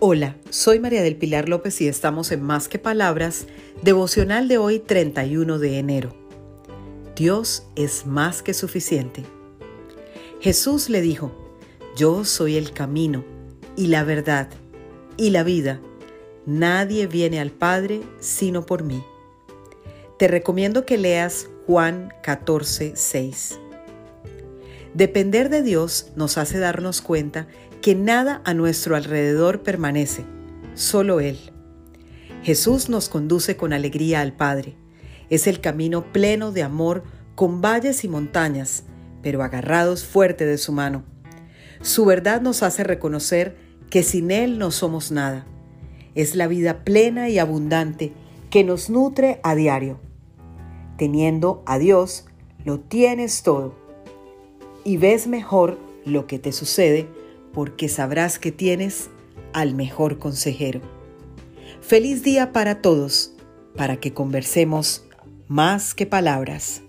Hola, soy María del Pilar López y estamos en Más que Palabras, devocional de hoy 31 de enero. Dios es más que suficiente. Jesús le dijo, yo soy el camino y la verdad y la vida. Nadie viene al Padre sino por mí. Te recomiendo que leas Juan 14, 6. Depender de Dios nos hace darnos cuenta que nada a nuestro alrededor permanece, solo Él. Jesús nos conduce con alegría al Padre. Es el camino pleno de amor con valles y montañas, pero agarrados fuerte de su mano. Su verdad nos hace reconocer que sin Él no somos nada. Es la vida plena y abundante que nos nutre a diario. Teniendo a Dios, lo tienes todo y ves mejor lo que te sucede porque sabrás que tienes al mejor consejero. Feliz día para todos, para que conversemos más que palabras.